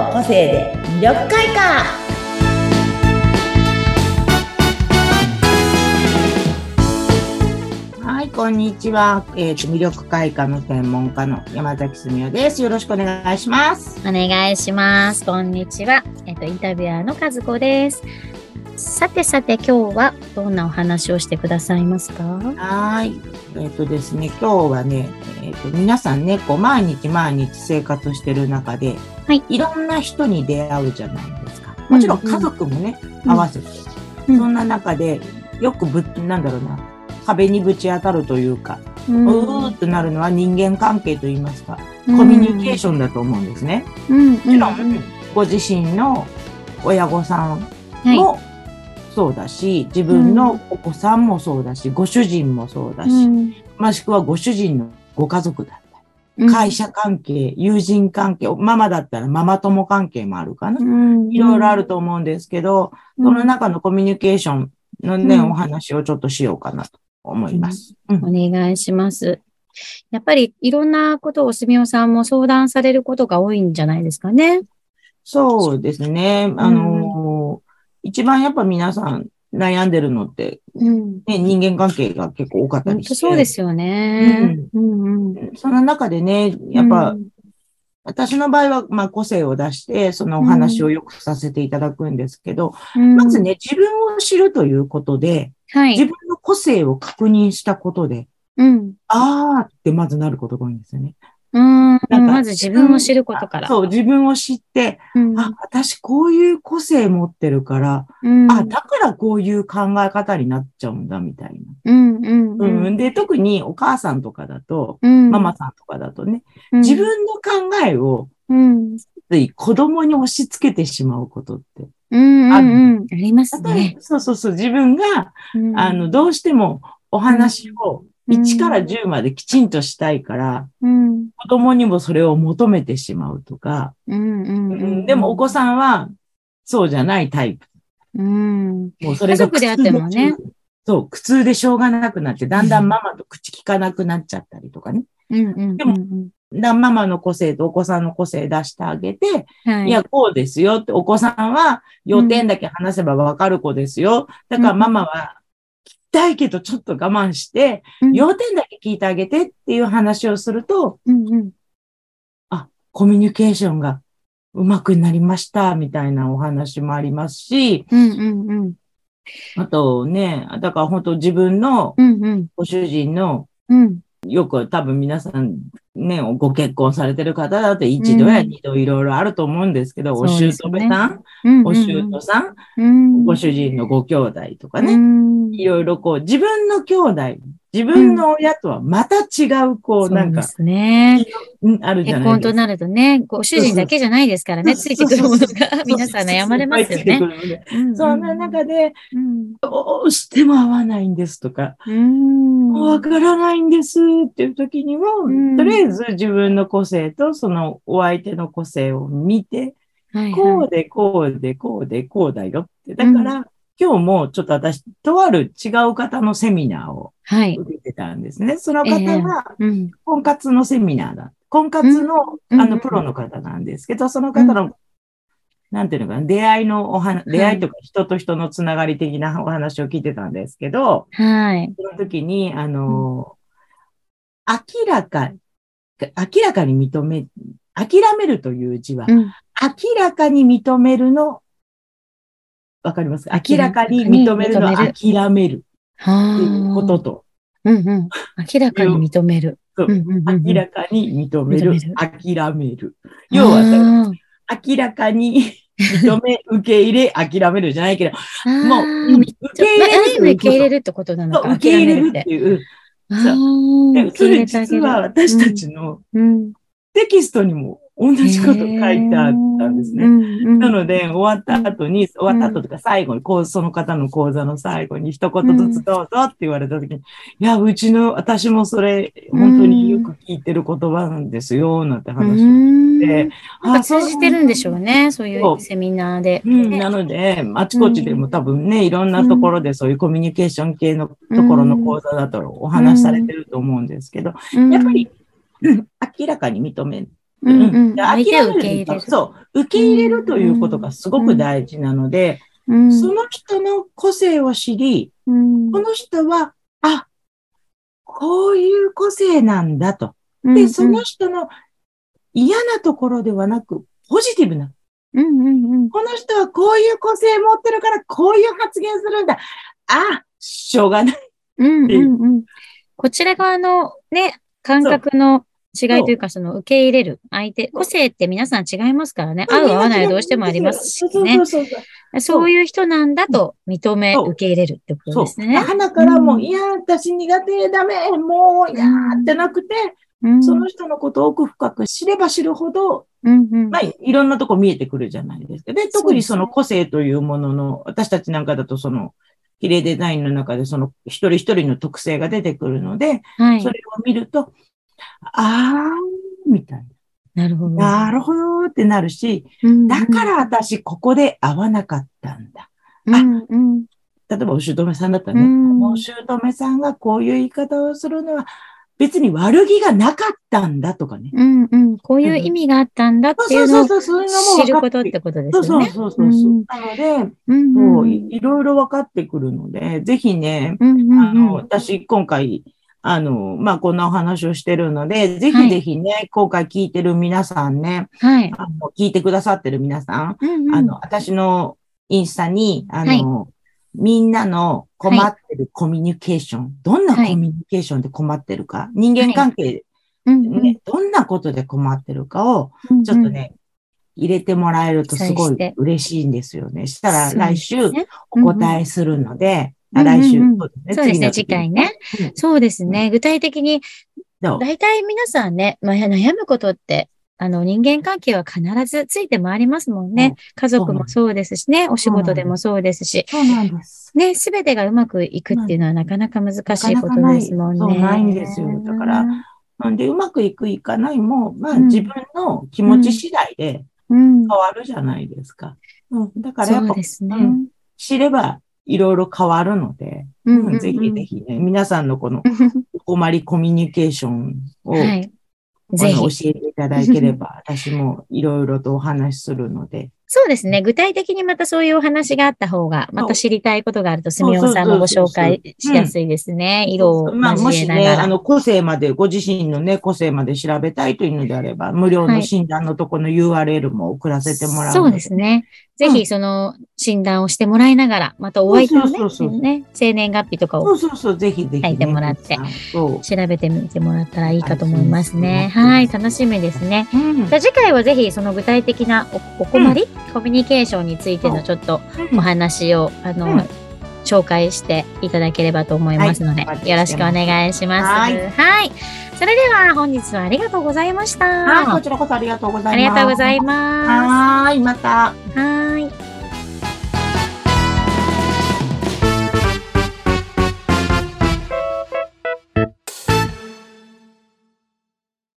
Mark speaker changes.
Speaker 1: の個性で魅力開花はい、こんにちは。えっ、と、魅力開花の専門家の山崎すみおです。よろしくお願いします。
Speaker 2: お願いします。こんにちは。えっと、インタビュアーの和子です。さてさて、今日はどんなお話をしてくださいますか？
Speaker 1: はい。えっ、とですね、今日はね、えっ、と、皆さんね、こう、毎日毎日生活してる中で、
Speaker 2: はい。
Speaker 1: いろんな人に出会うじゃないですか。もちろん
Speaker 2: うんうん
Speaker 1: 家族もね、
Speaker 2: うん
Speaker 1: 合わせて。
Speaker 2: うん
Speaker 1: そんな中で、よくぶ、なんだろうな、壁にぶち当たるというか、
Speaker 2: う
Speaker 1: うーっとなるのは人間関係といいますか、コミュニケーションだと思うんですね。
Speaker 2: うん。
Speaker 1: もちろん、ご自身の親御さん
Speaker 2: はい。
Speaker 1: もそうだし、自分のお子さんもそうだし、ご主人もそうだし、
Speaker 2: うん
Speaker 1: もしくはご主人のご家族だったり、
Speaker 2: うん
Speaker 1: 会社関係、友人関係、ママだったらママ友関係もあるかな。
Speaker 2: うん
Speaker 1: いろいろあると思うんですけど、
Speaker 2: うん
Speaker 1: その中のコミュニケーションのね、
Speaker 2: うん
Speaker 1: お話をちょっとしようかなと思います。うん
Speaker 2: お願いします。やっぱりいろんなことをすみおさんも相談されることが多いんじゃないですかね。
Speaker 1: そうですね。あのー一番やっぱ皆さん悩んでるのって、
Speaker 2: うん。
Speaker 1: ね、人間関係が結構多かった
Speaker 2: 本
Speaker 1: りして。
Speaker 2: 当そうですよね。うんうん。
Speaker 1: その中でね、やっぱ、
Speaker 2: うん
Speaker 1: 私の場合は、まあ、個性を出して、そのお話をよくさせていただくんですけど、
Speaker 2: うん
Speaker 1: まずね、自分を知るということで、
Speaker 2: はい。
Speaker 1: 自分の個性を確認したことで、
Speaker 2: うん。
Speaker 1: あーってまずなることが多いんですよね。
Speaker 2: うん。まず自分を知ることから。
Speaker 1: そう、自分を知って、
Speaker 2: うん。
Speaker 1: あ、私こういう個性持ってるから、
Speaker 2: うん。
Speaker 1: あ、だからこういう考え方になっちゃうんだ、みたい
Speaker 2: うんうん
Speaker 1: な。
Speaker 2: う
Speaker 1: うんん。で、特にお母さんとかだと、
Speaker 2: うん。
Speaker 1: ママさんとかだとね、
Speaker 2: うん
Speaker 1: 自分の考えを
Speaker 2: うん。
Speaker 1: つい子供に押し付けてしまうことって。
Speaker 2: うんうん
Speaker 1: あ
Speaker 2: うん。ありますね。
Speaker 1: ばそうそうそう、自分が、
Speaker 2: うん
Speaker 1: あの、どうしてもお話を
Speaker 2: うん
Speaker 1: 1から10まできちんとしたいから、
Speaker 2: うん。
Speaker 1: 子供にもそれを求めてしまうとか。でもお子さんはそうじゃないタイプ。
Speaker 2: うん。
Speaker 1: もうそれが
Speaker 2: 家族であってもね。
Speaker 1: そう、苦痛でしょうがなくなって、だんだんママと口聞かなくなっちゃったりとかね。でも
Speaker 2: うん
Speaker 1: だんママの個性とお子さんの個性出してあげて、
Speaker 2: うん。はい。
Speaker 1: いや、こうですよって、お子さんは要点だけ話せばわかる子ですよ。だからママは聞きたいけどちょっと我慢して、
Speaker 2: うん
Speaker 1: 要点だけ聞いてあげてっていう話をすると、
Speaker 2: うんうん。
Speaker 1: コミュニケーションがうまくなりました、みたいなお話もありますし、
Speaker 2: うんうんうん。
Speaker 1: あとね、だから本当自分の
Speaker 2: うんうん。
Speaker 1: ご主人の、
Speaker 2: うん。
Speaker 1: よく多分皆さんね、ご結婚されてる方だと一度や
Speaker 2: うん
Speaker 1: 二度いろいろあると思うんですけど、お
Speaker 2: そうですよね
Speaker 1: 姑さん、
Speaker 2: うん。
Speaker 1: お姑さん、
Speaker 2: うん。
Speaker 1: ご主人のご兄弟とか
Speaker 2: う
Speaker 1: ね、
Speaker 2: ん。
Speaker 1: いろいろこう自分の兄弟、自分の親とはまた違う、こう
Speaker 2: そう
Speaker 1: なんか、
Speaker 2: ですね。
Speaker 1: うんあるじゃ
Speaker 2: 結
Speaker 1: ないですか。
Speaker 2: 婚となるとね、ご主人だけじゃないですからね、ついてくるものが 皆さん悩まれますよね。うん
Speaker 1: そんな中で、
Speaker 2: うん。
Speaker 1: どうしても合わないんですとか、
Speaker 2: うん。
Speaker 1: わからないんですっていう時には、
Speaker 2: うん
Speaker 1: とりあえず自分の個性とそのお相手の個性を見て、
Speaker 2: はいはい
Speaker 1: こうでこうでこうでこうだよって。だから、今日もちょっと私、とある違う方のセミナーを
Speaker 2: はい。
Speaker 1: 受けてたんですね。その方は、
Speaker 2: うん。
Speaker 1: 婚活のセミナーだ。婚活の、
Speaker 2: うんうん
Speaker 1: あの、プロの方なんですけど、その方の、なんていうのかな、出会いのお話、
Speaker 2: い
Speaker 1: 出会いとか人と人のつながり的なお話を聞いてたんですけど、
Speaker 2: はい。
Speaker 1: その時に、あの、明らか、明らかに認め、諦めるという字は、
Speaker 2: うん。
Speaker 1: 明らかに認めるの、わかりますか？明らかに認めるの諦めるっていうこと
Speaker 2: は
Speaker 1: と、
Speaker 2: あ。うんうん。明らかに認める。
Speaker 1: 明らかに認める諦める。要は、
Speaker 2: は、
Speaker 1: 明らかに 認め、受け入れ、諦めるじゃないけど、もう、うん
Speaker 2: 受
Speaker 1: 受け入れる
Speaker 2: 受け入れるってことなのか。
Speaker 1: 受け入れるっ
Speaker 2: 諦
Speaker 1: ていう。
Speaker 2: めるって。あ
Speaker 1: でそれ。実は私たちの
Speaker 2: うん、
Speaker 1: テキストにも同じこと書いてあったんですね。
Speaker 2: ね
Speaker 1: なので、終わった後に、終わった後とか最後に、こう、その方の講座の最後に一言ずつどうぞって言われた時に、いや、うちの、私もそれ、本当によく聞いてる言葉なんですよ、なんて話をして、
Speaker 2: なんか通じてるんでしょうね、そうい
Speaker 1: そう。
Speaker 2: うセミナーで。
Speaker 1: うん、
Speaker 2: ね。
Speaker 1: なので、あちこちでも多分ね、いろんなところでそういうコミュニケーション系のところの講座だとお話しされてると思うんですけど、やっぱり、うん明らかに認め
Speaker 2: うんうん。
Speaker 1: 諦め
Speaker 2: 受け入れる。
Speaker 1: そう、受け入れるということがすごく大事なので、
Speaker 2: うん。
Speaker 1: その人の個性を知り、
Speaker 2: うん。
Speaker 1: この人は、あ、こういう個性なんだと。で、
Speaker 2: うん。
Speaker 1: その人の嫌なところではなく、ポジティブな。
Speaker 2: うんうんうん。
Speaker 1: この人はこういう個性持ってるから、こういう発言するんだ。あ、しょうがない。
Speaker 2: うんうんうん。こちら側のね、感覚の違いというか、その受け入れる相手、個性って皆さん違いますからね。合う合わないどうしてもありますしね
Speaker 1: そうそ。うそうそう。
Speaker 2: そういう人なんだと認め、受け入れるってこと。ですね。
Speaker 1: 花からもう、
Speaker 2: うん
Speaker 1: いや、私苦手、ダメ、もう、いやーってなくて、
Speaker 2: うん
Speaker 1: その人のことを奥深く知れば知るほど、
Speaker 2: うんうん
Speaker 1: まあ、いろんなとこ見えてくるじゃないですか。で、特にその個性というものの、私たちなんかだとその、綺麗デザインの中でその一人一人の特性が出てくるので、
Speaker 2: はい
Speaker 1: そ。れを見ると、あー、みたいな。
Speaker 2: なるほど。
Speaker 1: なるほどってなるし、
Speaker 2: うん
Speaker 1: だから私ここで合わなかったんだ。
Speaker 2: うんうん
Speaker 1: 例えばお姑さんだったらね、
Speaker 2: うん
Speaker 1: お姑さんがこういう言い方をするのは別に悪気がなかったんだとかね。
Speaker 2: うんうんこういう意味があったんだっていうのを
Speaker 1: そうそうそう、そういうのも
Speaker 2: 知ることってことで
Speaker 1: そうそう
Speaker 2: すよね。
Speaker 1: そうそうそう。
Speaker 2: うん
Speaker 1: なので、
Speaker 2: うん
Speaker 1: そういいろいろ分かってくるので、ぜひね、
Speaker 2: うんうん
Speaker 1: あの、
Speaker 2: うん
Speaker 1: 私今回、あの、まあ、こんなお話をしてるので、ぜ
Speaker 2: はい。
Speaker 1: ひぜひね、今回聞いてる皆さんね、
Speaker 2: はい。
Speaker 1: あの聞いてくださってる皆さん、
Speaker 2: うんうん。
Speaker 1: あの、私のインスタに、あの、みんなの困ってるコミュニケーション、どんなコミュニケーションで困ってるか、人間関係、
Speaker 2: うんうん。
Speaker 1: ね、どんなことで困ってるかを、
Speaker 2: うん
Speaker 1: ちょっとね、入れてもらえるとすごい嬉しいんですよね。したら来週
Speaker 2: ね
Speaker 1: お答えするので、あ来週、
Speaker 2: うんうん
Speaker 1: そうです
Speaker 2: そうですね。次回ね。
Speaker 1: うん。
Speaker 2: そうですね。具体的に、大体皆さんね、まあ、悩むことって、あの、人間関係は必ずついて回りますもんね。家族もそうですしね、お仕事でもそうですし、
Speaker 1: そうなんです。
Speaker 2: ね、すべてがうまくいくっていうのはなかなか難しいことですもんね。
Speaker 1: なかなかないそうないんですよ。だからなんで、うまくいくいかないも、まあ、
Speaker 2: うん。
Speaker 1: 自分の気持ち次第で
Speaker 2: うん、
Speaker 1: 変わるじゃないですか。うん、だからやっぱ
Speaker 2: そうですね。
Speaker 1: うん。知ればいろいろ変わるので、
Speaker 2: うんうんうん
Speaker 1: ぜひぜひね、皆さんのこの お困りコミュニケーションを、
Speaker 2: はい。
Speaker 1: あ
Speaker 2: ぜひ。
Speaker 1: の教えていただければ、私もいろいろとお話しするので。
Speaker 2: そうですね。具体的にまたそういうお話があった方が、また知りたいことがあると、すみおんさんもご紹介しやすいですね。色を
Speaker 1: まあ、もしね。あの、個性まで、ご自身のね、個性まで調べたいというのであれば、無料の診断のところの URL も送らせてもらうので。
Speaker 2: そうですね。ぜひ、その診断をしてもらいながら、またお相手の
Speaker 1: そうそうそうそう
Speaker 2: ね、ね、生年月日とかを。書いてもらって。調べてみてもらったらいいかと思いますね。
Speaker 1: はい
Speaker 2: はい、楽しみですね。
Speaker 1: うん
Speaker 2: じゃあ次回はぜひその具体的なおお困り、コミュニケーションについてのちょっとお話を、あの、
Speaker 1: うん
Speaker 2: 紹介していただければと思いますので、
Speaker 1: はい
Speaker 2: よろしくお願いします。は。
Speaker 1: はいい
Speaker 2: それでは本日はありがとうございました。
Speaker 1: はい、こちらこそありがとうございます。
Speaker 2: ありがとうございます。
Speaker 1: はーい、また。
Speaker 2: はーい。